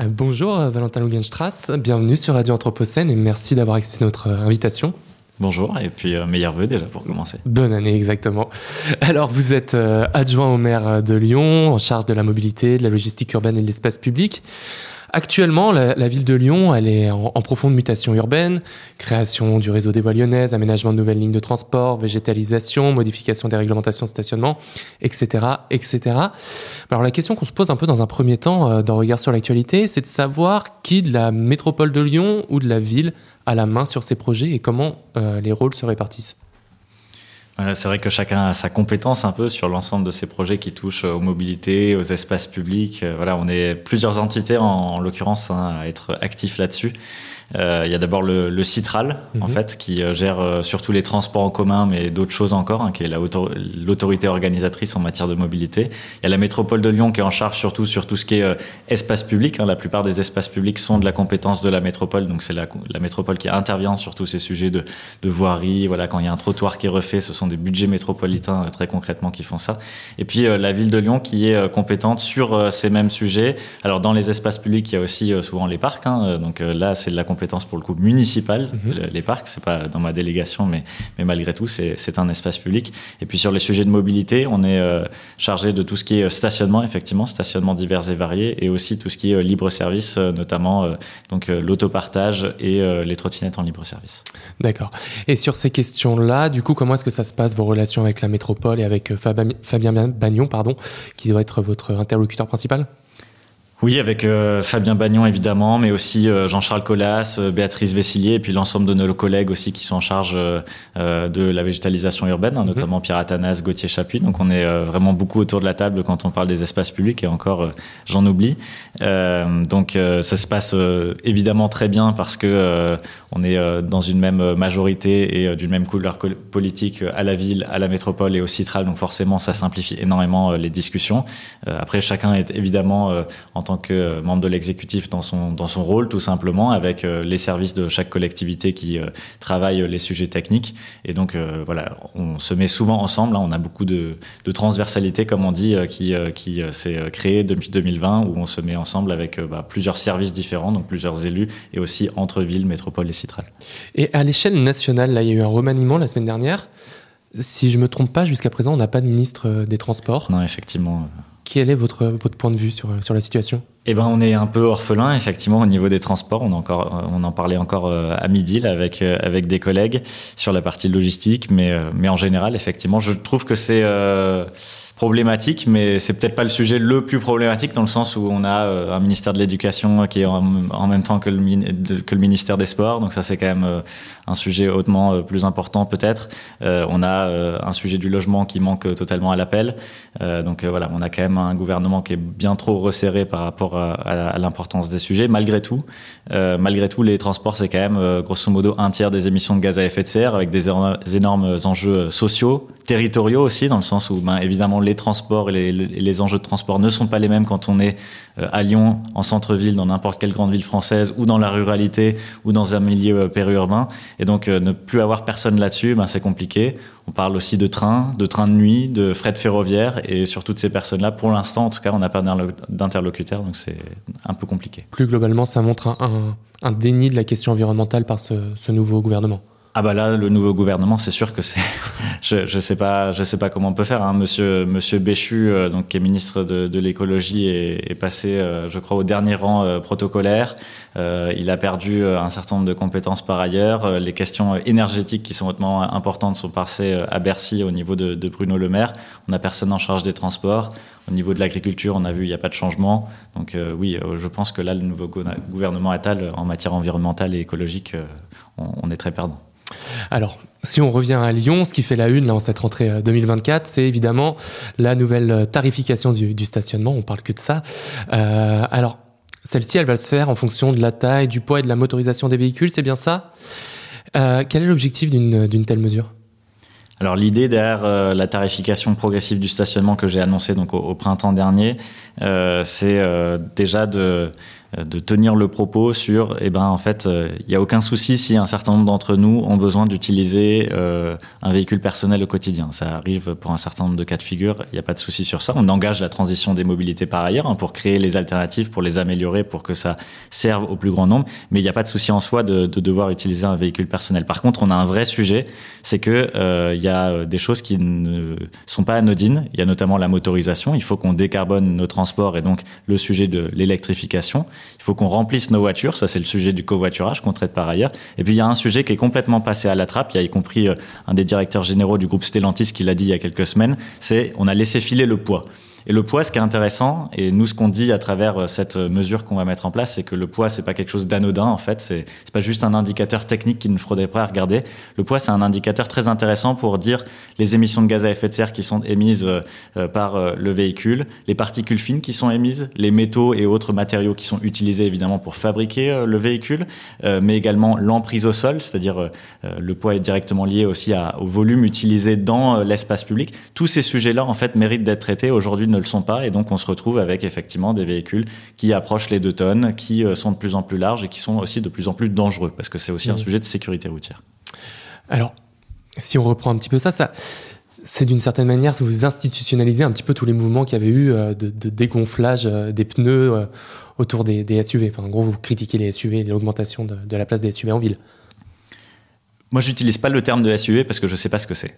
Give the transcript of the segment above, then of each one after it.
Euh, bonjour euh, Valentin Lugenstrass, bienvenue sur Radio Anthropocène et merci d'avoir accepté notre euh, invitation. Bonjour et puis meilleurs vœux déjà pour commencer. Bonne année exactement. Alors vous êtes adjoint au maire de Lyon en charge de la mobilité, de la logistique urbaine et de l'espace public. Actuellement, la, ville de Lyon, elle est en, profonde mutation urbaine, création du réseau des voies lyonnaises, aménagement de nouvelles lignes de transport, végétalisation, modification des réglementations de stationnement, etc., etc. Alors la question qu'on se pose un peu dans un premier temps, euh, dans regard sur l'actualité, c'est de savoir qui de la métropole de Lyon ou de la ville a la main sur ces projets et comment euh, les rôles se répartissent c'est vrai que chacun a sa compétence un peu sur l'ensemble de ces projets qui touchent aux mobilités, aux espaces publics. Euh, voilà, on est plusieurs entités en, en l'occurrence hein, à être actifs là-dessus. Euh, il y a d'abord le, le, Citral, en mhm. fait, qui euh, gère euh, surtout les transports en commun, mais d'autres choses encore, hein, qui est l'autorité organisatrice en matière de mobilité. Il y a la métropole de Lyon qui est en charge surtout sur tout ce qui est espace public. Hein. La plupart des espaces publics sont de la compétence de la métropole, donc c'est la, la, métropole qui intervient sur tous ces sujets de, de voirie. Voilà, quand il y a un trottoir qui est refait, ce sont des budgets métropolitains très concrètement qui font ça. Et puis la ville de Lyon qui est compétente sur ces mêmes sujets. Alors dans les espaces publics, il y a aussi souvent les parcs. Hein, donc là, c'est de la compétence compétence pour le coup municipale, mhm. les parcs, c'est pas dans ma délégation, mais, mais malgré tout, c'est un espace public. Et puis sur les sujets de mobilité, on est euh, chargé de tout ce qui est euh, stationnement, effectivement, stationnement divers et variés, et aussi tout ce qui est euh, libre service, notamment donc l'autopartage et les trottinettes en libre service. D'accord. Et sur ces questions-là, du coup, comment est-ce que ça se passe vos relations avec la métropole et avec Fabien Bagnon, pardon, qui doit être votre interlocuteur principal? Oui, avec euh, Fabien Bagnon évidemment, mais aussi euh, Jean-Charles Collas, euh, Béatrice Vessillier, et puis l'ensemble de nos collègues aussi qui sont en charge de la végétalisation urbaine, hein, mhm. notamment Pierre Athanas, Gauthier Chapuis. Donc on est vraiment beaucoup autour de la table quand on parle des espaces publics, et encore j'en oublie. donc ça se passe évidemment très bien parce que on est dans une même majorité et d'une même couleur politique à la ville, à la métropole et au Citral. Donc forcément ça simplifie énormément les discussions. après chacun est évidemment en tant que membre de l'exécutif dans son, dans son rôle, tout simplement, avec euh, les services de chaque collectivité qui euh, travaillent les sujets techniques. Et donc, euh, voilà, on se met souvent ensemble. Hein. on a beaucoup de, de, transversalité, comme on dit, qui, qui s'est créée depuis 2020, où on se met ensemble avec bah, plusieurs services différents, donc plusieurs élus, et aussi entre villes, métropoles et citrales. Et à l'échelle nationale, là, il y a eu un remaniement la semaine dernière. Si je me trompe pas, jusqu'à présent, on n'a pas de ministre des Transports. Non, effectivement. Quel est votre, votre point de vue sur, sur la situation? Eh ben, on est un peu orphelin, effectivement, au niveau des transports. On, encore, on en parlait encore euh, à midi avec, euh, avec des collègues sur la partie logistique, mais, euh, mais en général, effectivement, je trouve que c'est problématique, mais c'est peut-être pas le sujet le plus problématique dans le sens où on a euh, un ministère de l'éducation qui est en, même temps que le, ministère des Sports, donc ça c'est quand même euh, un sujet hautement euh, plus important peut-être. on a un sujet du logement qui manque totalement à l'appel, donc voilà, on a quand même un gouvernement qui est bien trop resserré par rapport à, à l'importance des sujets. Malgré tout, malgré tout, les transports c'est quand même grosso modo un tiers des émissions de gaz à effet de serre avec des énormes enjeux sociaux, territoriaux aussi, dans le sens où ben, évidemment les transports et les, enjeux de transport ne sont pas les mêmes quand on est euh, à Lyon, en centre-ville, dans n'importe quelle grande ville française, ou dans la ruralité, ou dans un milieu euh, périurbain. Et donc, euh, ne plus avoir personne là-dessus, ben, c'est compliqué. On parle aussi de trains, de trains de nuit, de fret ferroviaire, et sur toutes ces personnes-là, pour l'instant, en tout cas, on n'a pas d'interlocuteur, donc c'est un peu compliqué. Plus globalement, ça montre un, déni de la question environnementale par ce nouveau gouvernement. Ah bah là, le nouveau gouvernement, c'est sûr que c'est. je je sais pas, je sais pas comment on peut faire. Hein. Monsieur Monsieur Béchu, euh, donc qui est ministre de, de l'écologie, est, passé, euh, je crois, au dernier rang euh, protocolaire. il a perdu un certain nombre de compétences par ailleurs. Les questions énergétiques qui sont hautement importantes sont passées à Bercy au niveau de, de Bruno Le Maire. On n'a personne en charge des transports. Au niveau de l'agriculture, on a vu il n'y a pas de changement. Donc oui, je pense que là, le nouveau gouvernement Attal en matière environnementale et écologique, on, on est très perdant. Alors, si on revient à Lyon, ce qui fait la une là, en cette rentrée 2024, euh, c'est évidemment la nouvelle euh, tarification du, stationnement. On parle que de ça. Euh, alors, celle-ci, elle va se faire en fonction de la taille, du poids et de la motorisation des véhicules, c'est bien ça? Quel est l'objectif d'une telle mesure? Alors l'idée derrière la tarification progressive du stationnement que j'ai annoncé donc au, printemps dernier, c'est déjà de de tenir le propos sur, eh ben, en fait, il n'y a aucun souci si un certain nombre d'entre nous ont besoin d'utiliser un véhicule personnel au quotidien. Ça arrive pour un certain nombre de cas de figure, il n'y a pas de souci sur ça. On engage la transition des mobilités par ailleurs hein, pour créer les alternatives, pour les améliorer, pour que ça serve au plus grand nombre. Mais il n'y a pas de souci en soi de, de, devoir utiliser un véhicule personnel. Par contre, on a un vrai sujet, c'est que euh, il y a des choses qui ne sont pas anodines. Il y a notamment la motorisation. Il faut qu'on décarbone nos transports et donc le sujet de l'électrification. Il faut qu'on remplisse nos voitures. Ça, c'est le sujet du covoiturage qu'on traite par ailleurs. Et puis il y a un sujet qui est complètement passé à la trappe. Il y a y compris euh, un des directeurs généraux du groupe Stellantis qui l'a dit il y a quelques semaines. C'est on a laissé filer le poids. Et le poids, ce qui est intéressant, et nous, ce qu'on dit à travers euh, cette mesure qu'on va mettre en place, c'est que le poids, c'est pas quelque chose d'anodin, en fait. C'est, pas juste un indicateur technique qui ne faudrait pas regarder. Le poids, c'est un indicateur très intéressant pour dire les émissions de gaz à effet de serre qui sont émises euh, euh, par le véhicule, les particules fines qui sont émises, les métaux et autres matériaux qui sont utilisés, évidemment, pour fabriquer le véhicule, mais également l'emprise au sol, c'est-à-dire le poids est directement lié aussi au volume utilisé dans l'espace public. Tous ces sujets-là, en fait, méritent d'être traités. Aujourd'hui, ne le sont pas. Et donc, on se retrouve avec effectivement des véhicules qui approchent les deux tonnes, qui euh, sont de plus en plus larges et qui sont aussi de plus en plus dangereux, parce que c'est aussi un mmh. sujet de sécurité routière. Alors, si on reprend un petit peu ça, ça c'est d'une certaine manière, vous institutionnalisez un petit peu tous les mouvements qu'il y avait eu euh, de, dégonflage euh, des pneus autour des, SUV. Enfin, en gros, vous critiquez les SUV et l'augmentation de, de la place des SUV en ville. Moi, j'utilise pas le terme de SUV parce que je sais pas ce que c'est.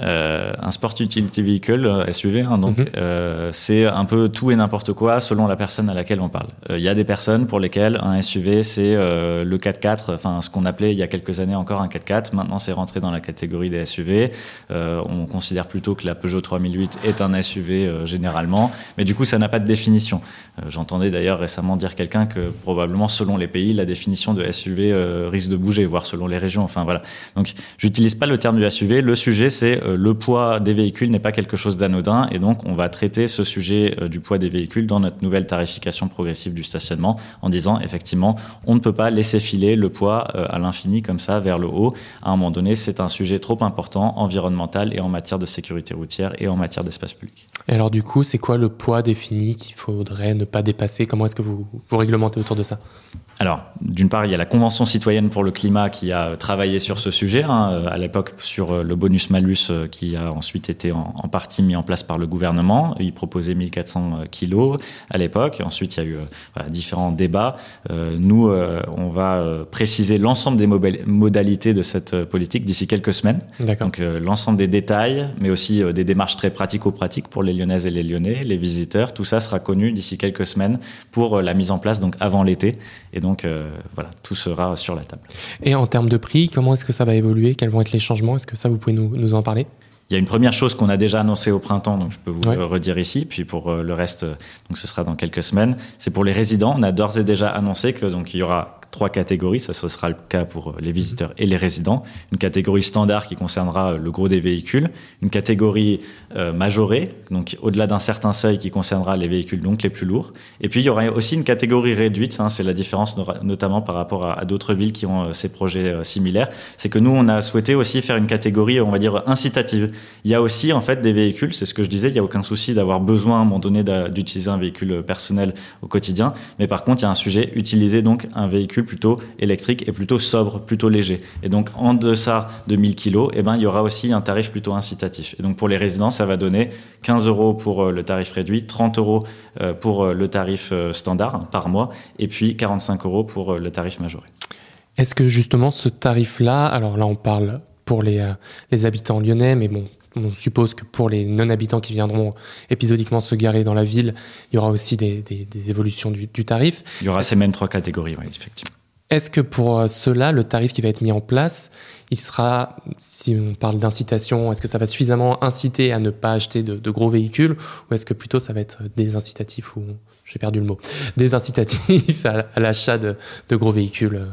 Euh, un sport utility vehicle, euh, SUV, hein, donc mhm. euh, c'est un peu tout et n'importe quoi selon la personne à laquelle on parle. Il y a des personnes pour lesquelles un SUV c'est le 4x4, enfin ce qu'on appelait il y a quelques années encore un 4x4. Maintenant, c'est rentré dans la catégorie des SUV. on considère plutôt que la Peugeot 3008 est un SUV généralement, mais du coup, ça n'a pas de définition. J'entendais d'ailleurs récemment dire quelqu'un que probablement selon les pays, la définition de SUV risque de bouger, voire selon les régions. Enfin voilà. Donc, j'utilise pas le terme du SUV. Le sujet, c'est euh, le poids des véhicules n'est pas quelque chose d'anodin, et donc on va traiter ce sujet euh, du poids des véhicules dans notre nouvelle tarification progressive du stationnement, en disant effectivement, on ne peut pas laisser filer le poids euh, à l'infini comme ça vers le haut. À un moment donné, c'est un sujet trop important environnemental et en matière de sécurité routière et en matière d'espace public. Et alors du coup, c'est quoi le poids défini qu'il faudrait ne pas dépasser? Comment est-ce que vous, vous réglementez autour de ça? Alors, d'une part, il y a la Convention citoyenne pour le climat qui a travaillé sur ce sujet, hein, à l'époque sur euh, le bonus-malus euh, qui a ensuite été en, partie mis en place par le gouvernement. Il proposait 1400 euh, kilos à l'époque. Ensuite, il y a eu différents débats. nous, on va préciser l'ensemble des modalités de cette politique d'ici quelques semaines. Donc, l'ensemble des détails, mais aussi des démarches très pratico-pratiques pour les Lyonnaises et les Lyonnais, les visiteurs. Tout ça sera connu d'ici quelques semaines pour la mise en place, donc avant l'été. Et donc, donc euh, voilà, tout sera sur la table. Et en termes de prix, comment est-ce que ça va évoluer? Quels vont être les changements? Est-ce que ça, vous pouvez nous, en parler? Il y a une première chose qu'on a déjà annoncée au printemps, donc je peux vous le redire ici. Puis pour euh, le reste, donc ce sera dans quelques semaines. C'est pour les résidents. On a d'ores et déjà annoncé que donc il y aura trois catégories. Ça, ce sera le cas pour euh, les visiteurs et les résidents. Une catégorie standard qui concernera euh, le gros des véhicules. Une catégorie euh, majorée, donc au-delà d'un certain seuil qui concernera les véhicules donc les plus lourds. Et puis, il y aura aussi une catégorie réduite. Hein, c'est la différence notamment par rapport à, d'autres villes qui ont ces projets similaires. C'est que nous, on a souhaité aussi faire une catégorie, on va dire, incitative. Il y a aussi, en fait, des véhicules, c'est ce que je disais, il n'y a aucun souci d'avoir besoin à un moment donné d'utiliser un véhicule personnel au quotidien. Mais par contre, il y a un sujet, utiliser donc un véhicule plutôt électrique et plutôt sobre, plutôt léger. Et donc en deçà de 1000 kg, eh ben, il y aura aussi un tarif plutôt incitatif. Et donc pour les résidents, ça va donner 15 euros pour euh, le tarif réduit, 30 euros euh, pour euh, le tarif standard par mois, et puis 45 euros pour le tarif majoré. Est-ce que justement ce tarif-là, alors là on parle pour les, les habitants lyonnais, mais bon, on suppose que pour les non-habitants qui viendront épisodiquement se garer dans la ville, il y aura aussi des, évolutions du, tarif. Il y aura ces mêmes trois catégories, oui, effectivement. Est-ce que pour euh, cela, le tarif qui va être mis en place, il sera, si on parle d'incitation, est-ce que ça va suffisamment inciter à ne pas acheter de, gros véhicules ou est-ce que plutôt ça va être des incitatifs ou j'ai perdu le mot, des incitatifs à, l'achat de, gros véhicules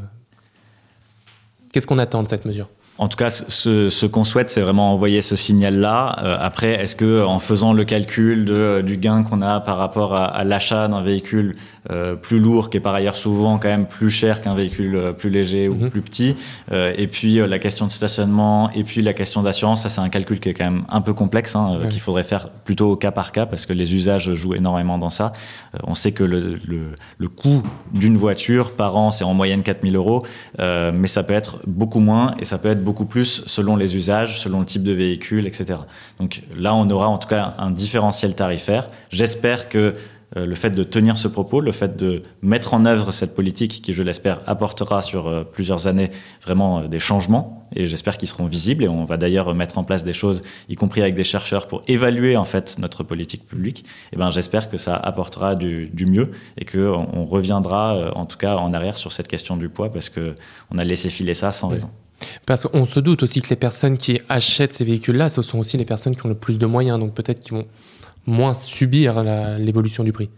Qu'est-ce qu'on attend de cette mesure? En tout cas, ce, ce qu'on souhaite, c'est vraiment envoyer ce signal-là. Euh, après, est-ce que en faisant le calcul de, du gain qu'on a par rapport à, à l'achat d'un véhicule euh, plus lourd, qui est par ailleurs souvent quand même plus cher qu'un véhicule euh, plus léger ou Mhm. plus petit, euh, et puis euh, la question de stationnement, et puis la question d'assurance, ça c'est un calcul qui est quand même un peu complexe, hein, euh, Ouais. qu'il faudrait faire plutôt au cas par cas, parce que les usages jouent énormément dans ça. Euh, on sait que le, le, le coût d'une voiture par an, c'est en moyenne 4000 euros, euh, mais ça peut être beaucoup moins et ça peut être beaucoup plus selon les usages, selon le type de véhicule, etc. Donc là, on aura en tout cas un différentiel tarifaire. J'espère que euh, le fait de tenir ce propos, le fait de mettre en œuvre cette politique qui, je l'espère, apportera sur euh, plusieurs années vraiment euh, des changements et j'espère qu'ils seront visibles et on va d'ailleurs mettre en place des choses, y compris avec des chercheurs pour évaluer en fait notre politique publique. Et ben j'espère que ça apportera du, du mieux et que on, reviendra en tout cas en arrière sur cette question du poids parce que on a laissé filer ça sans Oui. raison. Parce qu'on se doute aussi que les personnes qui achètent ces véhicules-là, ce sont aussi les personnes qui ont le plus de moyens, donc peut-être qu'ils vont moins subir l'évolution du prix.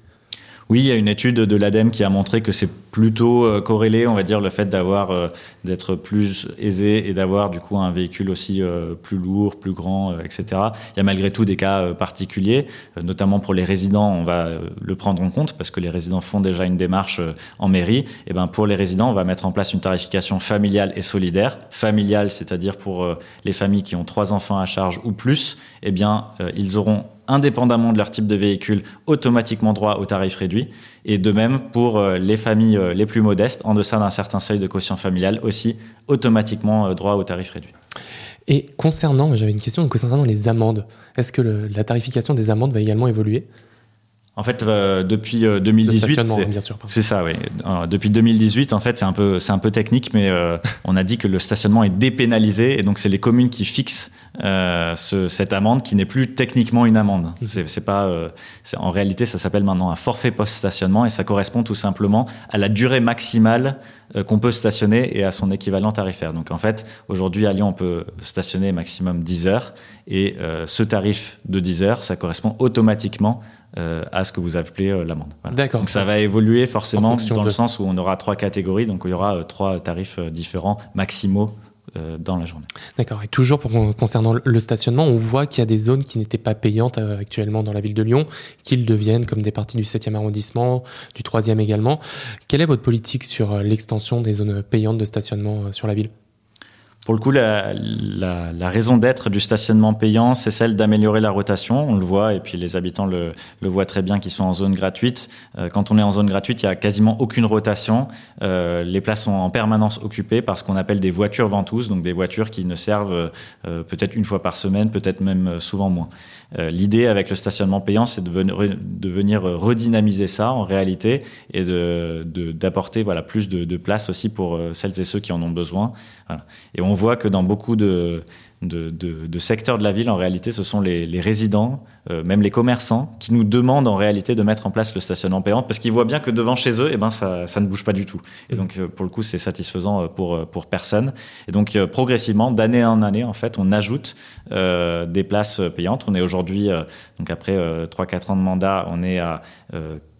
Oui, il y a une étude de l'ADEME qui a montré que c'est plutôt euh, corrélé, on va dire, le fait d'avoir euh, d'être plus aisé et d'avoir du coup un véhicule aussi euh, plus lourd, plus grand, etc. Il y a malgré tout des cas particuliers, notamment pour les résidents, on va le prendre en compte parce que les résidents font déjà une démarche en mairie. Et ben pour les résidents, on va mettre en place une tarification familiale et solidaire. Familiale, c'est-à-dire pour les familles qui ont trois enfants à charge ou plus, eh bien ils auront indépendamment de leur type de véhicule, automatiquement droit au tarif réduit. Et de même pour euh, les familles euh, les plus modestes, en deçà d'un certain seuil de quotient familial, aussi automatiquement euh, droit au tarif réduit. Et concernant, j'avais une question concernant les amendes. Est-ce que la tarification des amendes va également évoluer? En fait, euh, depuis euh, Le 2018, stationnement, c'est- ça, oui. Euh, depuis 2018, en fait, c'est un peu, c'est un peu technique, mais euh, on a dit que le stationnement est dépénalisé, et donc c'est les communes qui fixent euh, ce- cette amende, qui n'est plus techniquement une amende. C'est, c'est pas, euh, c'est- en réalité, ça s'appelle maintenant un forfait post-stationnement, et ça correspond tout simplement à la durée maximale qu'on peut stationner et à son équivalent tarifaire. Donc en fait, aujourd'hui à Lyon, on peut stationner maximum 10 heures, et euh, ce tarif de 10 heures, ça correspond automatiquement euh, à ce que vous appelez euh, l'amende. Voilà. D'accord. Donc ça va évoluer forcément dans de- le sens où on aura trois catégories, donc il y aura euh, trois tarifs euh, différents maximaux euh, dans la journée. D'accord. Et toujours concernant le stationnement, on voit qu'il y a des zones qui n'étaient pas payantes euh, actuellement dans la ville de Lyon, qu'ils deviennent comme des parties du 7e arrondissement, du 3e également. Quelle est votre politique sur euh, l'extension des zones payantes de stationnement sur la ville? Pour le coup, la, raison d'être du stationnement payant, c'est celle d'améliorer la rotation. On le voit, et puis les habitants le, voient très bien qui sont en zone gratuite. Euh, quand on est en zone gratuite, il y a quasiment aucune rotation. Euh, les places sont en permanence occupées par ce qu'on appelle des voitures ventouses, donc des voitures qui ne servent euh, peut-être une fois par semaine, peut-être même souvent moins. L'idée avec le stationnement payant, c'est de, ven- de venir redynamiser ça en réalité et d'apporter voilà, plus de, de place aussi pour celles et ceux qui en ont besoin. Voit que dans beaucoup de, secteurs de la ville, en réalité, ce sont les, résidents, euh, même les commerçants, qui nous demandent en réalité de mettre en place le stationnement payant parce qu'ils voient bien que devant chez eux, eh ben, ça, ne bouge pas du tout. Et donc, euh, pour le coup, c'est satisfaisant euh, pour, pour personne. Et donc, progressivement, d'année en année, en fait, on ajoute des places payantes. On est aujourd'hui, donc après euh, 3-4 ans de mandat, on est à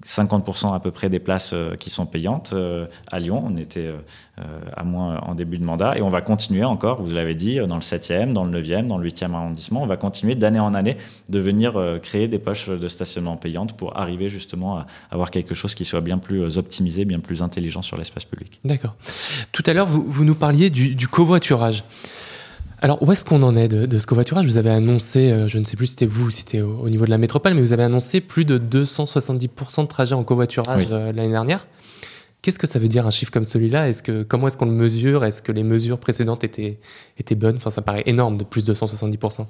50% à peu près des places euh, qui sont payantes euh, à Lyon. On était euh, à moins en début de mandat et on va continuer encore, vous l'avez dit, dans le 7e, dans le 9e, dans le 8e arrondissement. On va continuer d'année en année de venir créer des poches de stationnement payantes pour arriver justement à avoir quelque chose qui soit bien plus optimisé, bien plus intelligent sur l'espace public. D'accord. Tout à l'heure, vous, vous nous parliez du, du covoiturage. Alors, où est-ce qu'on en est de, de ce covoiturage? Vous avez annoncé, euh, je ne sais plus si c'était vous ou si c'était au, au niveau de la métropole, mais vous avez annoncé plus de 270% de trajets en covoiturage Oui. euh, l'année dernière. Qu'est-ce que ça veut dire un chiffre comme celui-là? Est-ce que comment est-ce qu'on le mesure? Est-ce que les mesures précédentes étaient étaient bonnes? Enfin, ça paraît énorme de plus de 270%.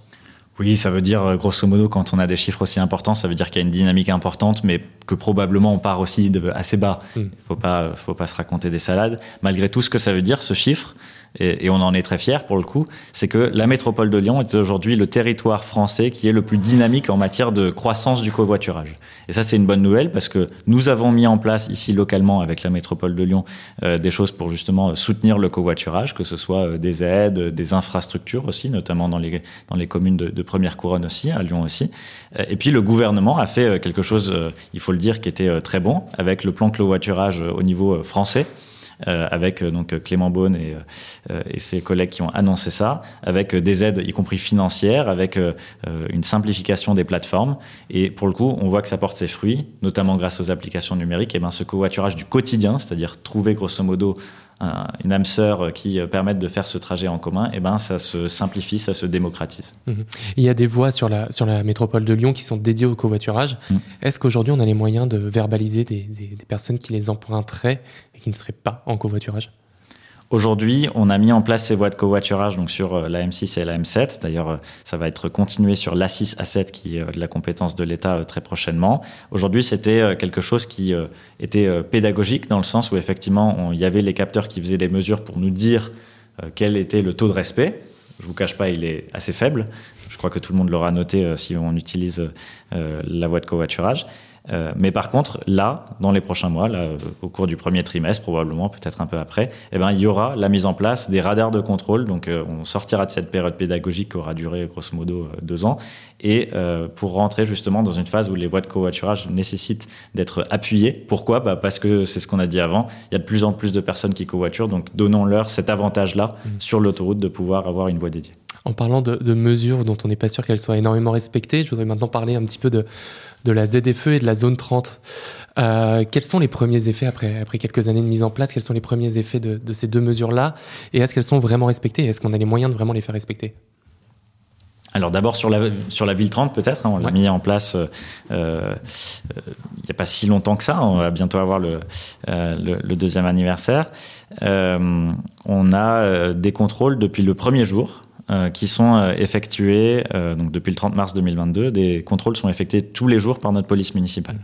Oui, ça veut dire, euh, grosso modo, quand on a des chiffres aussi importants, ça veut dire qu'il y a une dynamique importante, mais que probablement on part aussi de assez bas. Mm. Il faut pas, faut pas se raconter des salades. Malgré tout, ce que ça veut dire, ce chiffre, et, et on en est très fiers pour le coup, c'est que la métropole de Lyon est aujourd'hui le territoire français qui est le plus dynamique en matière de croissance du covoiturage. Et ça, c'est une bonne nouvelle parce que nous avons mis en place ici localement avec la métropole de Lyon euh, des choses pour justement soutenir le covoiturage, que ce soit euh, des aides, euh, des infrastructures aussi, notamment dans les, dans les communes de, de première couronne aussi, à Lyon aussi. Euh, Et puis le gouvernement a fait euh, quelque chose, euh, il faut le dire, qui était très bon avec le plan covoiturage euh, au niveau français. avec donc Clément Beaune et, et, ses collègues qui ont annoncé ça, avec des aides, y compris financières, avec une simplification des plateformes. Et pour le coup, on voit que ça porte ses fruits, notamment grâce aux applications numériques. Et ben, ce covoiturage du quotidien, c'est-à-dire trouver grosso modo une âme sœur qui euh, permette de faire ce trajet en commun, et eh ben ça se simplifie, ça se démocratise. Mhm. Il y a des voies sur la, sur la métropole de Lyon qui sont dédiées au covoiturage. Mhm. Est-ce qu'aujourd'hui on a les moyens de verbaliser des, des, des personnes qui les emprunteraient et qui ne seraient pas en covoiturage? Aujourd'hui, on a mis en place ces voies de covoiturage donc sur euh, la M6 et la M7. D'ailleurs, euh, ça va être continué sur l'A6, A7 qui est de la compétence de l'État très prochainement. Aujourd'hui, c'était quelque chose qui était pédagogique dans le sens où effectivement, il y avait les capteurs qui faisaient les mesures pour nous dire quel était le taux de respect. Je vous cache pas, il est assez faible. Je crois que tout le monde l'aura noté si on utilise la voie de covoiturage. Euh, mais par contre, là, dans les prochains mois, là, au cours du premier trimestre, probablement, peut-être un peu après, eh ben, il y aura la mise en place des radars de contrôle. Donc, euh, on sortira de cette période pédagogique qui aura duré grosso modo euh, deux ans, et pour rentrer justement dans une phase où les voies de covoiturage nécessitent d'être appuyées. Pourquoi? Bah Parce que c'est ce qu'on a dit avant, il y a de plus en plus de personnes qui covoiturent, donc donnons-leur cet avantage-là mmh. sur l'autoroute de pouvoir avoir une voie dédiée. En parlant de, mesures dont on n'est pas sûr qu'elles soient énormément respectées, je voudrais maintenant parler un petit peu de, de la ZFE et de la zone 30. Euh, quels sont les premiers effets après, après quelques années de mise en place Quels sont les premiers effets de, ces deux mesures-là? Et est-ce qu'elles sont vraiment respectées? Est-ce qu'on a les moyens de vraiment les faire respecter? Alors d'abord sur la, sur la ville 30 peut-être, hein, on l'a mis en place euh, euh, il n'y a pas si longtemps que ça, on va bientôt avoir le, le, deuxième anniversaire. on a des contrôles depuis le premier jour. Euh, qui sont euh, effectués euh, donc depuis le 30 mars 2022. Des contrôles sont effectués tous les jours par notre police municipale.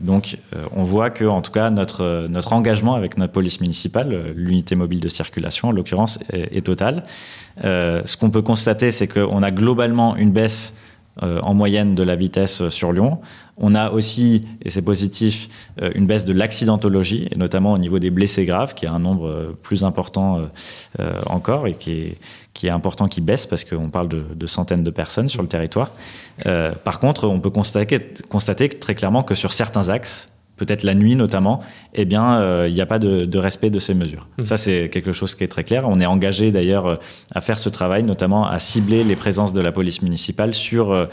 donc, on voit que, en tout cas, notre, notre engagement avec notre police municipale, l'unité mobile de circulation, en l'occurrence, est, total. ce qu'on peut constater, c'est qu'on a globalement une baisse en moyenne de la vitesse sur Lyon. On a aussi, et c'est positif, euh, une baisse de l'accidentologie, et notamment au niveau des blessés graves, qui est un nombre euh, plus important euh, encore et qui est, qui est important qui baisse parce qu'on parle de, centaines de personnes sur le territoire. par contre, on peut constater, constater très clairement que sur certains axes, peut-être la nuit notamment, eh bien, euh, il n'y a pas de, respect de ces mesures. Mmh. Ça, c'est quelque chose qui est très clair. On est engagé d'ailleurs euh, à faire ce travail, notamment à cibler les présences de la police municipale sur euh,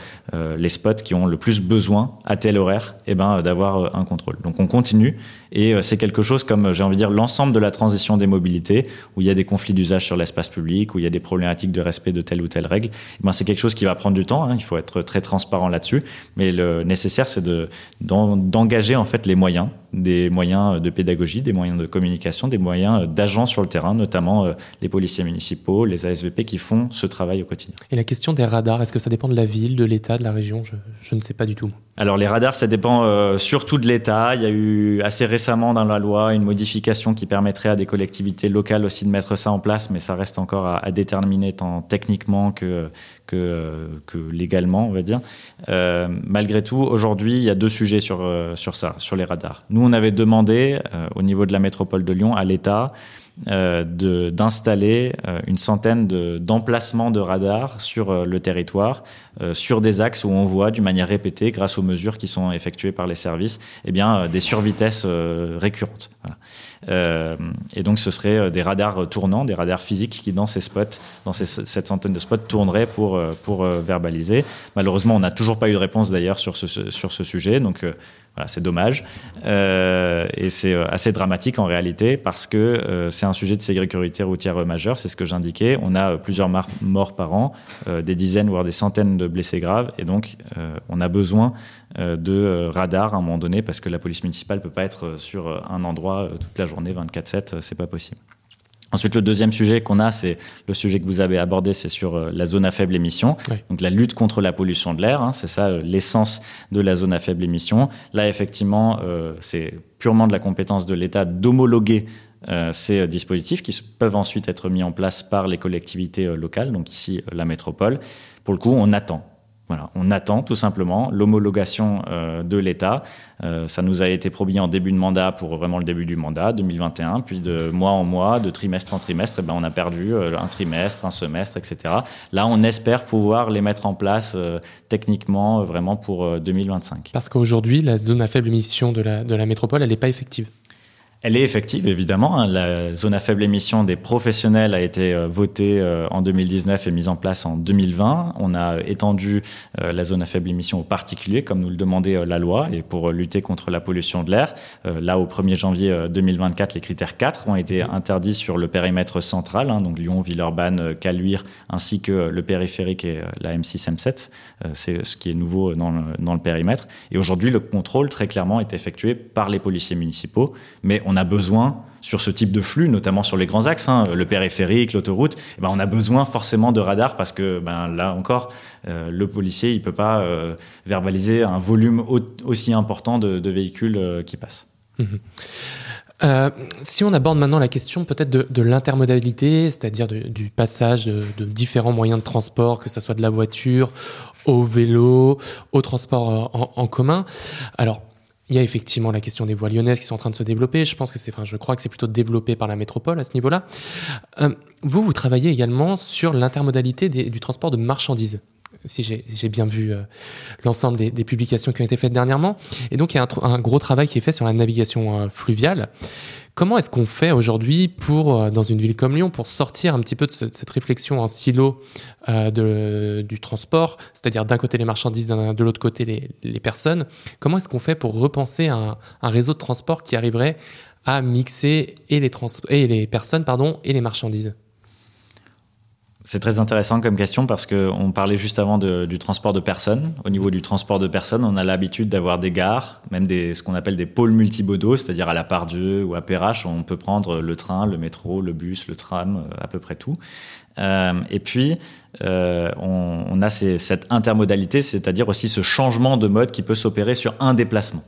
les spots qui ont le plus besoin à tel horaire, eh ben, d'avoir un contrôle. Donc, on continue et c'est quelque chose comme, j'ai envie de dire, l'ensemble de la transition des mobilités, où il y a des conflits d'usage sur l'espace public, où il y a des problématiques de respect de telle ou telle règle. Eh ben, c'est quelque chose qui va prendre du temps. Hein. Il faut être très transparent là-dessus, mais le nécessaire, c'est de d'engager en fait les moyens, des moyens de pédagogie, des moyens de communication, des moyens d'agents sur le terrain, notamment euh, les policiers municipaux, les ASVP qui font ce travail au quotidien. Et la question des radars, est-ce que ça dépend de la ville, de l'État, de la région? Je, ne sais pas du tout. Alors les radars, ça dépend euh, surtout de l'État. Il y a eu assez récemment dans la loi une modification qui permettrait à des collectivités locales aussi de mettre ça en place, mais ça reste encore à, déterminer tant techniquement que, que, que, légalement, on va dire. Euh, malgré tout, aujourd'hui, il y a deux sujets sur, sur ça, sur les radars. Nous, on avait demandé euh, au niveau de la métropole de Lyon à l'État euh, d'installer euh, une centaine d'emplacements de, radars sur le territoire, sur des axes où on voit d'une manière répétée, grâce aux mesures qui sont effectuées par les services, eh bien, des survitesses récurrentes. et donc, ce serait des radars tournants, des radars physiques qui, dans ces spots, dans cette centaine de spots, tourneraient pour, pour verbaliser. Malheureusement, on n'a toujours pas eu de réponse d'ailleurs sur ce, sur ce sujet. Donc, c'est dommage. Euh, et c'est euh, assez dramatique en réalité parce que euh, c'est un sujet de sécurité routière majeur, c'est ce que j'indiquais. On a plusieurs morts par an, des dizaines voire des centaines de blessés graves. Et donc, on a besoin de radars à un moment donné parce que la police municipale ne peut pas être sur un endroit toute la journée, 24-7, c'est pas possible. Ensuite, le deuxième sujet qu'on a, c'est le sujet que vous avez abordé, c'est sur euh, la zone à faible émission. Donc la lutte contre la pollution de l'air, hein, c'est ça euh, l'essence de la zone à faible émission. Là, effectivement, euh, c'est purement de la compétence de l'État d'homologuer ces dispositifs qui peuvent ensuite être mis en place par les collectivités locales, donc ici la métropole. Pour le coup, on attend on attend tout simplement l'homologation euh, de l'État. Euh, ça nous a été promis en début de mandat pour vraiment le début du mandat 2021, puis de mois en mois, de trimestre en trimestre, eh ben on a perdu euh, un trimestre, un semestre, etc. Là, on espère pouvoir les mettre en place techniquement vraiment pour 2025. Parce qu'aujourd'hui, la zone à faible émission de la, de la métropole, elle n'est pas effective. Elle est effective, évidemment. Hein. La zone à faible émission des professionnels a été euh, votée euh, en 2019 et mise en place en 2020. On a étendu euh, la zone à faible émission aux particuliers, comme nous le demandait la loi, et pour lutter contre la pollution de l'air. Là, au 1er janvier 2024, les critères 4 ont été interdits sur le périmètre central, hein, donc Lyon, Villeurbanne, Caluire, ainsi que le périphérique et la M6, M7. C'est ce qui est nouveau dans le, périmètre. Et aujourd'hui, le contrôle, très clairement, est effectué par les policiers municipaux, mais on a besoin sur ce type de flux, notamment sur les grands axes, hein, le périphérique, l'autoroute, eh ben on a besoin forcément de radars parce que ben, là encore, euh, le policier il peut pas euh, verbaliser un volume aussi important de, véhicules euh, qui passent. Mmh si on aborde maintenant la question peut-être de, l'intermodalité, c'est-à-dire du passage de, différents moyens de transport, que ce soit de la voiture au vélo, au transport en, en commun. Alors, il y a effectivement la question des voies lyonnaises qui sont en train de se développer. Je pense que c'est, enfin, je crois que c'est plutôt développé par la métropole à ce niveau-là. Euh, vous, vous travaillez également sur l'intermodalité du transport de marchandises si j'ai bien vu euh, l'ensemble des, publications qui ont été faites dernièrement. Et donc, il y a un, gros travail qui est fait sur la navigation euh, fluviale. Comment est-ce qu'on fait aujourd'hui pour, euh, dans une ville comme Lyon, pour sortir un petit peu de, cette réflexion en silo de, du transport, c'est-à-dire d'un côté les marchandises, de l'autre côté les, personnes? Comment est-ce qu'on fait pour repenser un, réseau de transport qui arriverait à mixer les, personnes et les marchandises? C'est très intéressant comme question parce qu'on parlait juste avant du transport de personnes. Au niveau du transport de personnes, on a l'habitude d'avoir des gares, même des, ce qu'on appelle des pôles multimodaux, c'est-à-dire à la Pardieu ou à Perrache, on peut prendre le train, le métro, le bus, le tram, euh, à peu près tout. Euh, et puis, euh, on, on, a cette intermodalité, c'est-à-dire aussi ce changement de mode qui peut s'opérer sur un déplacement.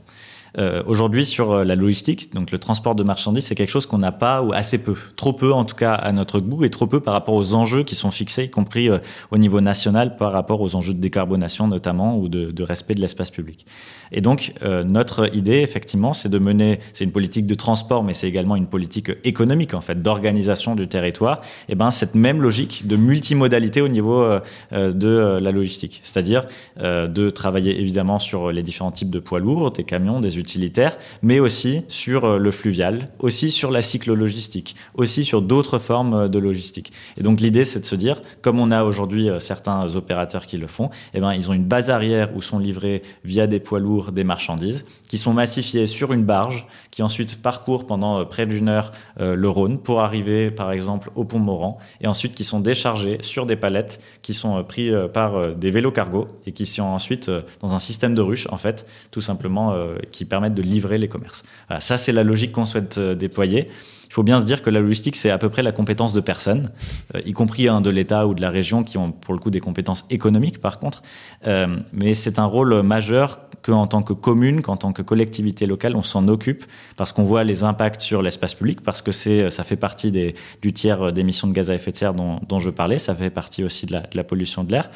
Euh, aujourd'hui, sur euh, la logistique, donc le transport de marchandises, c'est quelque chose qu'on n'a pas ou assez peu, trop peu en tout cas à notre goût et trop peu par rapport aux enjeux qui sont fixés, y compris euh, au niveau national par rapport aux enjeux de décarbonation notamment ou de, respect de l'espace public. Et donc notre idée, effectivement, c'est de mener, c'est une politique de transport, mais c'est également une politique économique en fait, d'organisation du territoire. Et ben cette même logique de multimodalité au niveau de la logistique, c'est-à-dire de travailler évidemment sur les différents types de poids lourds, des camions, des utilitaire, mais aussi sur euh, le fluvial, aussi sur la cyclo-logistique, aussi sur d'autres formes euh, de logistique. Et donc l'idée, c'est de se dire, comme on a aujourd'hui euh, certains opérateurs qui le font, eh ben, ils ont une base arrière où sont livrés via des poids lourds des marchandises, qui sont massifiées sur une barge, qui ensuite parcourt pendant près d'une heure le Rhône pour arriver, par exemple, au pont Moran, et ensuite qui sont déchargés sur des palettes qui sont pris par des vélos cargo et qui sont ensuite dans un système de ruches, en fait, tout simplement, qui permettre de livrer les commerces. ça, c'est la logique qu'on souhaite euh, déployer. Il faut bien se dire que la logistique, c'est à peu près la compétence de personnes, euh, y compris hein, de l'État ou de la région, qui ont pour le coup des compétences économiques, par contre. Euh, mais c'est un rôle majeur qu'en tant que commune, qu'en tant que collectivité locale, on s'en occupe parce qu'on voit les impacts sur l'espace public, parce que ça fait partie des, du tiers d'émissions de gaz à effet de serre dont, dont, je parlais, ça fait partie aussi de la pollution de l'air.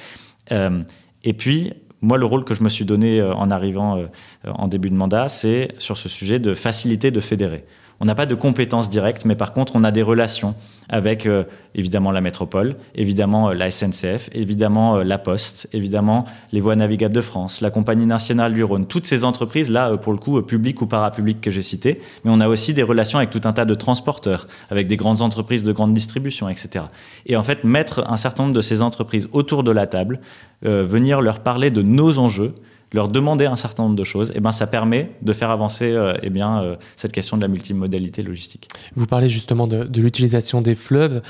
et puis, moi, le rôle que je me suis donné euh, en arrivant euh, en début de mandat, c'est sur ce sujet de faciliter, de fédérer. On n'a pas de compétences directes, mais par contre, on a des relations avec euh, évidemment la métropole, évidemment la SNCF, évidemment la Poste, évidemment les voies navigables de France, la Compagnie nationale du Rhône, toutes ces entreprises là, pour le coup, publiques ou parapubliques que j'ai citées, mais on a aussi des relations avec tout un tas de transporteurs, avec des grandes entreprises de grande distribution, etc. Et en fait, mettre un certain nombre de ces entreprises autour de la table, euh, venir leur parler de nos enjeux, leur demander un certain nombre de choses, et eh ben ça permet de faire avancer euh, eh bien, euh, cette question de la multimodalité logistique. Vous parlez justement de, l'utilisation des fleuves.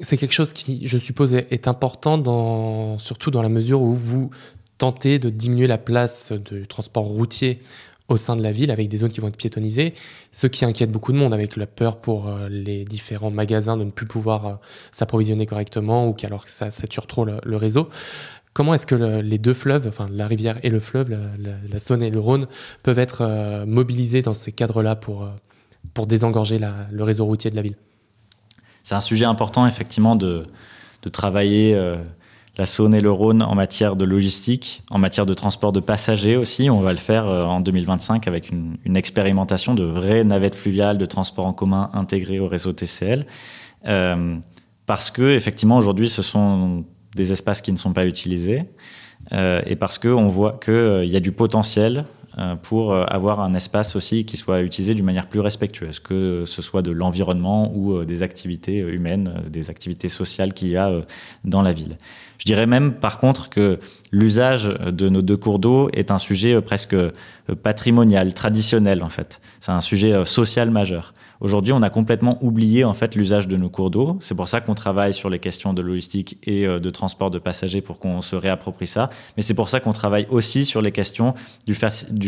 c'est quelque chose qui, je suppose, est, important, dans, surtout dans la mesure où vous tentez de diminuer la place du transport routier au sein de la ville avec des zones qui vont être piétonnisées, ce qui inquiète beaucoup de monde avec la peur pour les différents magasins de ne plus pouvoir s'approvisionner correctement ou qu'alors que ça sature trop le réseau. Comment est-ce que les deux fleuves, enfin la rivière et le fleuve, la, Saône et le Rhône, peuvent être euh, mobilisés dans ces cadres-là pour, euh, pour désengorger le réseau routier de la ville? C'est un sujet important, effectivement, de, de travailler euh, la Saône et le Rhône en matière de logistique, en matière de transport de passagers aussi. On va le faire en 2025 avec une, une expérimentation de vraies navettes fluviales de transport en commun intégrées au réseau TCL. parce que, effectivement, aujourd'hui, ce sont des espaces qui ne sont pas utilisés, euh, et parce qu'on voit qu'il euh, y a du potentiel pour avoir un espace aussi qui soit utilisé d'une manière plus respectueuse, que ce soit de l'environnement ou des activités humaines, des activités sociales qu'il y a dans la ville. Je dirais même par contre que l'usage de nos deux cours d'eau est un sujet presque patrimonial, traditionnel en fait. C'est un sujet social majeur. Aujourd'hui, on a complètement oublié en fait l'usage de nos cours d'eau. C'est pour ça qu'on travaille sur les questions de logistique et euh, de transport de passagers pour qu'on se réapproprie ça. Mais c'est pour ça qu'on travaille aussi sur les questions du,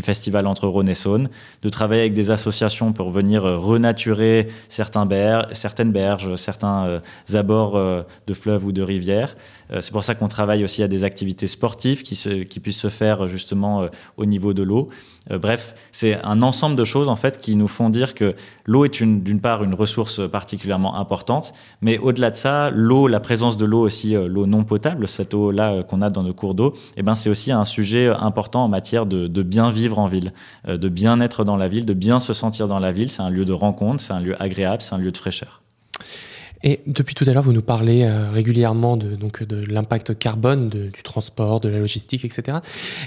festival entre Rhône et Saône, de travailler avec des associations pour venir euh, renaturer certains certaines berges, certains euh, abords de fleuves ou de rivières. C'est pour ça qu'on travaille aussi à des activités sportives qui, se, qui puissent se faire justement au niveau de l'eau. bref, c'est un ensemble de choses en fait qui nous font dire que l'eau est d'une part une ressource particulièrement importante, mais au-delà de ça, l'eau, la présence de l'eau aussi, euh, l'eau non potable, cette eau-là euh, qu'on a dans nos cours d'eau, eh ben, c'est aussi un sujet important en matière de, bien vivre en ville, euh, de bien être dans la ville, de bien se sentir dans la ville. C'est un lieu de rencontre, c'est un lieu agréable, c'est un lieu de fraîcheur. Et depuis tout à l'heure, vous nous parlez euh, régulièrement de, de l'impact carbone du transport, de la logistique, etc.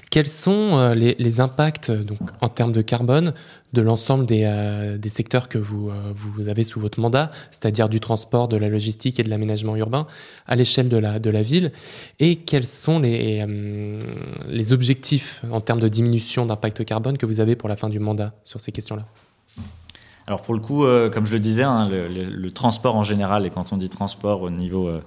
Quels sont euh, les, impacts donc, en termes de carbone de l'ensemble des, euh, des, secteurs que vous, vous avez sous votre mandat, c'est-à-dire du transport, de la logistique et de l'aménagement urbain à l'échelle de la, de la ville? Et quels sont les, les objectifs en termes de diminution d'impact carbone que vous avez pour la fin du mandat sur ces questions-là? Alors pour le coup, euh, comme je le disais, hein, le, transport en général, et quand on dit transport au niveau euh,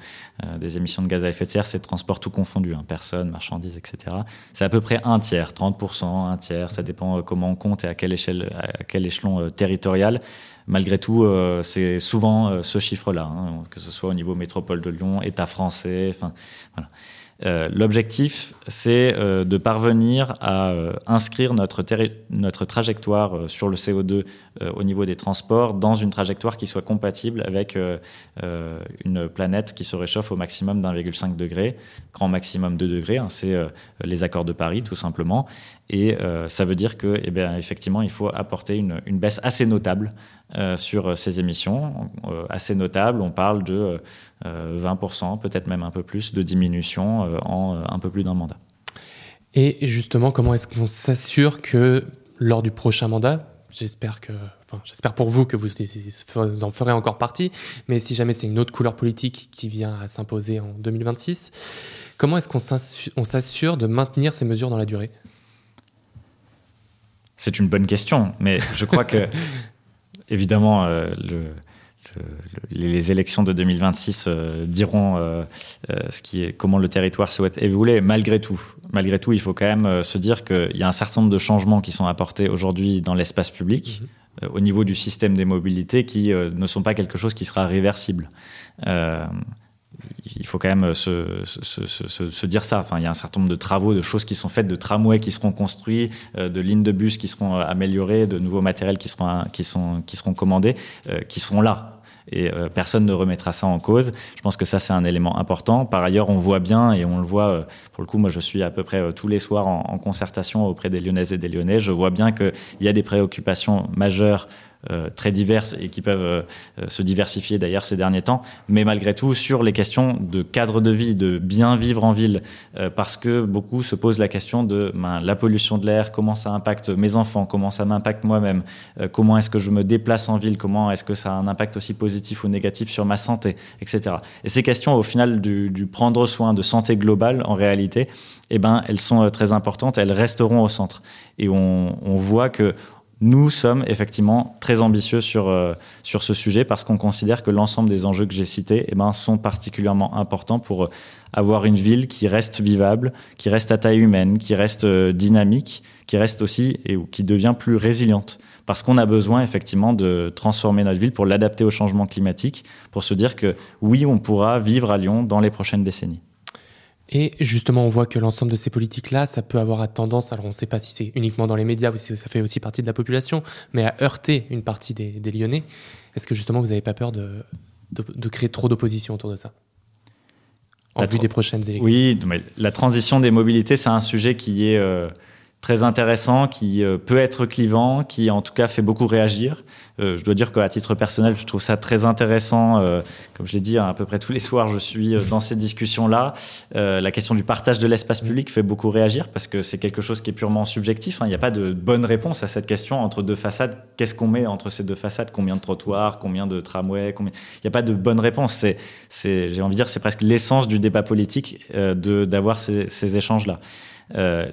euh, des émissions de gaz à effet de serre, c'est transport tout confondu, hein, personnes, marchandises, etc. C'est à peu près un tiers, 30%, un tiers, ça dépend comment on compte et à quelle échelle, à quel échelon territorial. Malgré tout, c'est souvent ce chiffre-là, hein, que ce soit au niveau métropole de Lyon, État français, enfin voilà. Euh, l'objectif, c'est euh, de parvenir à euh, inscrire notre, trajectoire sur le CO2 au niveau des transports dans une trajectoire qui soit compatible avec une planète qui se réchauffe au maximum d'1,5 degré, grand maximum 2 degrés. Hein, c'est les accords de Paris, tout simplement. Et ça veut dire que, eh bien, effectivement, il faut apporter une, une baisse assez notable sur ces émissions, assez notable. On parle de 20%, peut-être même un peu plus, de diminution en un peu plus d'un mandat. Et justement, comment est-ce qu'on s'assure que lors du prochain mandat, j'espère que, enfin, j'espère pour vous que vous en ferez encore partie, mais si jamais c'est une autre couleur politique qui vient à s'imposer en 2026, comment est-ce qu'on s'assure de maintenir ces mesures dans la durée? C'est une bonne question, mais je crois que, évidemment, euh, le, les élections de 2026 euh, diront euh, euh, ce qui est, comment le territoire souhaite évoluer. Malgré tout, malgré tout, il faut quand même se dire qu'il y a un certain nombre de changements qui sont apportés aujourd'hui dans l'espace public. Mhm. au niveau du système des mobilités qui ne sont pas quelque chose qui sera réversible il faut quand même se, se, se, se, dire ça. Enfin, il y a un certain nombre de travaux, de choses qui sont faites, de tramways qui seront construits, de lignes de bus qui seront améliorées, de nouveaux matériels qui seront, qui sont, qui seront commandés, qui seront là et euh, personne ne remettra ça en cause. Je pense que ça, c'est un élément important. Par ailleurs, on voit bien, et on le voit, euh, pour le coup, moi je suis à peu près euh, tous les soirs en, en concertation auprès des Lyonnaises et des Lyonnais, je vois bien qu'il y a des préoccupations majeures très diverses et qui peuvent euh, se diversifier d'ailleurs ces derniers temps. Mais malgré tout, sur les questions de cadre de vie, de bien vivre en ville, euh, parce que beaucoup se posent la question de ben, la pollution de l'air, comment ça impacte mes enfants, comment ça m'impacte moi-même, comment est-ce que je me déplace en ville, comment est-ce que ça a un impact aussi positif ou négatif sur ma santé, etc. Et ces questions, au final, du, prendre soin de santé globale, en réalité, eh ben, elles sont très importantes, elles resteront au centre. Et on voit que nous sommes effectivement très ambitieux sur, euh, sur ce sujet parce qu'on considère que l'ensemble des enjeux que j'ai cités eh ben, sont particulièrement importants pour euh, avoir une ville qui reste vivable, qui reste à taille humaine, qui reste euh, dynamique, qui reste aussi et qui devient plus résiliente. Parce qu'on a besoin effectivement de transformer notre ville pour l'adapter au changement climatique, pour se dire que oui, on pourra vivre à Lyon dans les prochaines décennies. Et justement, on voit que l'ensemble de ces politiques-là, ça peut avoir tendance, alors on ne sait pas si c'est uniquement dans les médias ou si ça fait aussi partie de la population, mais à heurter une partie des, Lyonnais. Est-ce que justement, vous n'avez pas peur de, de, créer trop d'opposition autour de ça? En vue des prochaines élections Oui, mais la transition des mobilités, c'est un sujet qui est... Euh, très intéressant, qui euh, peut être clivant, qui en tout cas fait beaucoup réagir. Euh, je dois dire qu'à titre personnel, je trouve ça très intéressant. Euh, comme je l'ai dit, hein, à peu près tous les soirs, je suis dans ces discussions-là. la question du partage de l'espace public fait beaucoup réagir parce que c'est quelque chose qui est purement subjectif. Hein. Il n'y a pas de bonne réponse à cette question entre deux façades. Qu'est-ce qu'on met entre ces deux façades? Combien de trottoirs? Combien de tramways? Il n'y a pas de bonne réponse. C'est, j'ai envie de dire, c'est presque l'essence du débat politique de, d'avoir ces, ces échanges-là. Euh,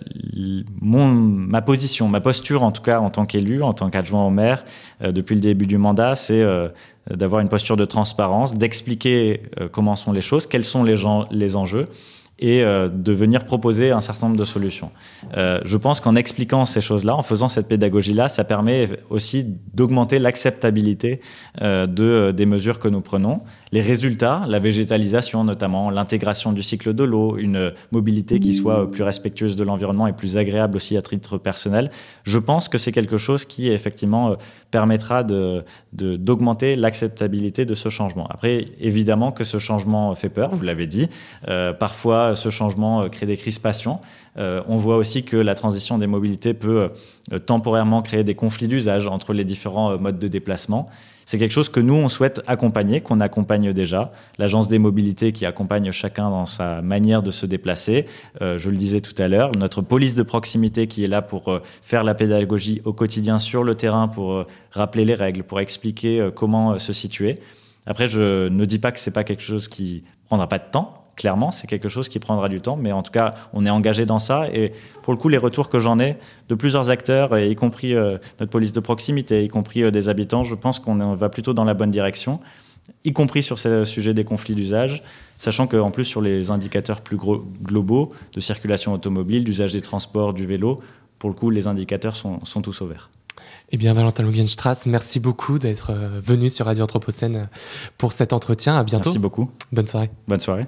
ma position, ma posture en tout cas en tant qu'élu, en tant qu'adjoint au maire, euh, depuis le début du mandat, c'est euh, d'avoir une posture de transparence, d'expliquer comment sont les choses, quels sont les, les enjeux et de venir proposer un certain nombre de solutions. Je pense qu'en expliquant ces choses-là, en faisant cette pédagogie-là, ça permet aussi d'augmenter l'acceptabilité de, des mesures que nous prenons. Les résultats, la végétalisation notamment, l'intégration du cycle de l'eau, une mobilité qui soit plus respectueuse de l'environnement et plus agréable aussi à titre personnel, je pense que c'est quelque chose qui effectivement permettra d'augmenter l'acceptabilité de ce changement. Après, évidemment que ce changement fait peur, vous l'avez dit. parfois, ce changement euh, crée des crispations. Euh, on voit aussi que la transition des mobilités peut euh, temporairement créer des conflits d'usage entre les différents modes de déplacement. C'est quelque chose que nous, on souhaite accompagner, qu'on accompagne déjà. L'Agence des mobilités qui accompagne chacun dans sa manière de se déplacer. je le disais tout à l'heure, notre police de proximité qui est là pour faire la pédagogie au quotidien sur le terrain, pour rappeler les règles, pour expliquer comment se situer. Après, je ne dis pas que c'est pas quelque chose qui prendra pas de temps clairement, c'est quelque chose qui prendra du temps, mais en tout cas, on est engagé dans ça. Et pour le coup, les retours que j'en ai de plusieurs acteurs, y compris euh, notre police de proximité, y compris euh, des habitants, je pense qu'on va plutôt dans la bonne direction, y compris sur ce sujet des conflits d'usage, sachant qu'en plus, sur les indicateurs plus globaux de circulation automobile, d'usage des transports, du vélo, pour le coup, les indicateurs sont, tous au vert. Eh bien, Valentin Lugenstrass, merci beaucoup d'être euh, venu sur Radio Anthropocène pour cet entretien. À bientôt. Merci beaucoup. Bonne soirée. Bonne soirée.